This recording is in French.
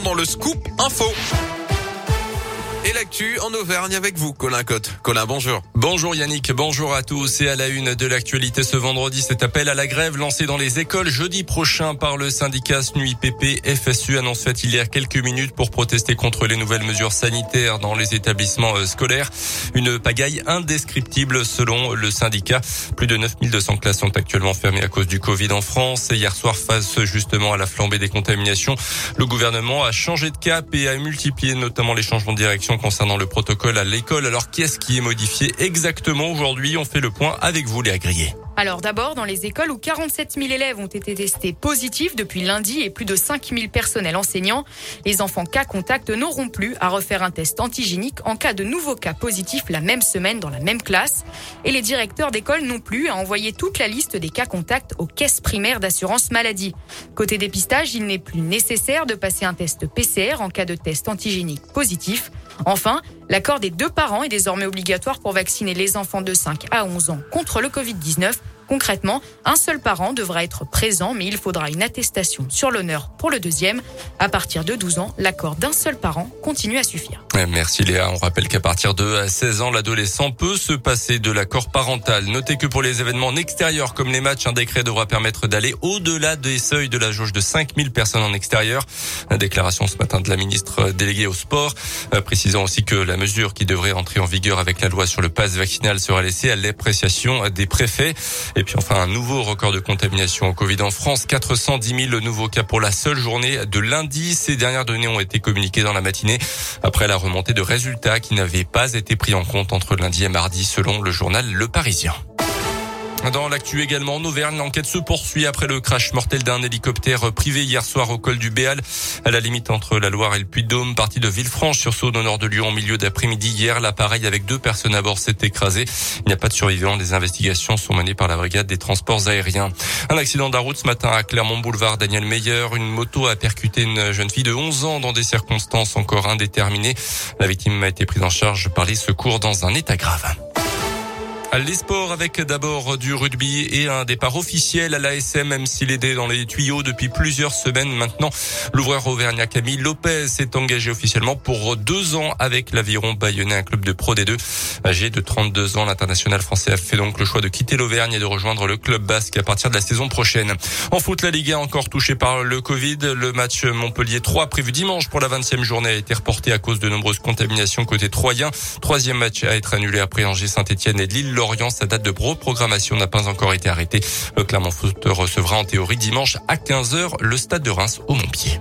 dans le scoop info. Et l'actu en Auvergne avec vous, Colin Cotte. Colin, bonjour. Bonjour Yannick, bonjour à tous. Et à la une de l'actualité ce vendredi, cet appel à la grève lancé dans les écoles jeudi prochain par le syndicat SNUIPP FSU annonce fait il y a quelques minutes pour protester contre les nouvelles mesures sanitaires dans les établissements euh, scolaires. Une pagaille indescriptible selon le syndicat. Plus de 9200 classes sont actuellement fermées à cause du Covid en France. Et hier soir, face justement à la flambée des contaminations, le gouvernement a changé de cap et a multiplié notamment les changements de direction concernant le protocole à l'école. Alors qu'est-ce qui est modifié exactement aujourd'hui? On fait le point avec vous, Léa Grillet. Alors d'abord, dans les écoles où 47 000 élèves ont été testés positifs depuis lundi et plus de 5 000 personnels enseignants, les enfants cas contact n'auront plus à refaire un test antigénique en cas de nouveaux cas positifs la même semaine dans la même classe. Et les directeurs d'école non plus à envoyer toute la liste des cas contacts aux caisses primaires d'assurance maladie. Côté dépistage, il n'est plus nécessaire de passer un test PCR en cas de test antigénique positif. Enfin, l'accord des deux parents est désormais obligatoire pour vacciner les enfants de 5 à 11 ans contre le Covid-19 Concrètement, un seul parent devra être présent, mais il faudra une attestation sur l'honneur pour le deuxième. À partir de 12 ans, l'accord d'un seul parent continue à suffire. Merci Léa. On rappelle qu'à partir de 16 ans, l'adolescent peut se passer de l'accord parental. Notez que pour les événements en extérieur comme les matchs, un décret devra permettre d'aller au-delà des seuils de la jauge de 5000 personnes en extérieur. Déclaration ce matin de la ministre déléguée au sport, euh, précisant aussi que la mesure qui devrait entrer en vigueur avec la loi sur le pass vaccinal sera laissée à l'appréciation des préfets. Et puis enfin, un nouveau record de contamination au Covid en France. 410 000 nouveaux cas pour la seule journée de lundi. Ces dernières données ont été communiquées dans la matinée après la remontée de résultats qui n'avaient pas été pris en compte entre lundi et mardi selon le journal Le Parisien. Dans l'actu également, en Auvergne, l'enquête se poursuit après le crash mortel d'un hélicoptère privé hier soir au col du Béal, à la limite entre la Loire et le Puy-de-Dôme, parti de Villefranche-sur-Saône au nord de Lyon en milieu d'après-midi. Hier, l'appareil avec deux personnes à bord s'est écrasé. Il n'y a pas de survivants. Des investigations sont menées par la brigade des transports aériens. Un accident de route ce matin à Clermont-Boulevard. Daniel Meyer, une moto a percuté une jeune fille de 11 ans dans des circonstances encore indéterminées. La victime a été prise en charge par les secours dans un état grave. Les sports avec d'abord du rugby et un départ officiel à l'ASM, même s'il est dans les tuyaux depuis plusieurs semaines maintenant. L'ouvreur auvergnat Camille Lopez s'est engagé officiellement pour deux ans avec l'Aviron Bayonnais, un club de Pro D2. Âgé de 32 ans, l'international français a fait donc le choix de quitter l'Auvergne et de rejoindre le club basque à partir de la saison prochaine. En foot, la Ligue 1 encore touchée par le Covid. Le match Montpellier 3 prévu dimanche pour la 20e journée a été reporté à cause de nombreuses contaminations côté troyen. Troisième match à être annulé après Angers, Saint-Etienne et Lille. Lorient. Sa date de programmation n'a pas encore été arrêtée. Le Clermont Foot recevra en théorie dimanche à 15h le stade de Reims au Montpied.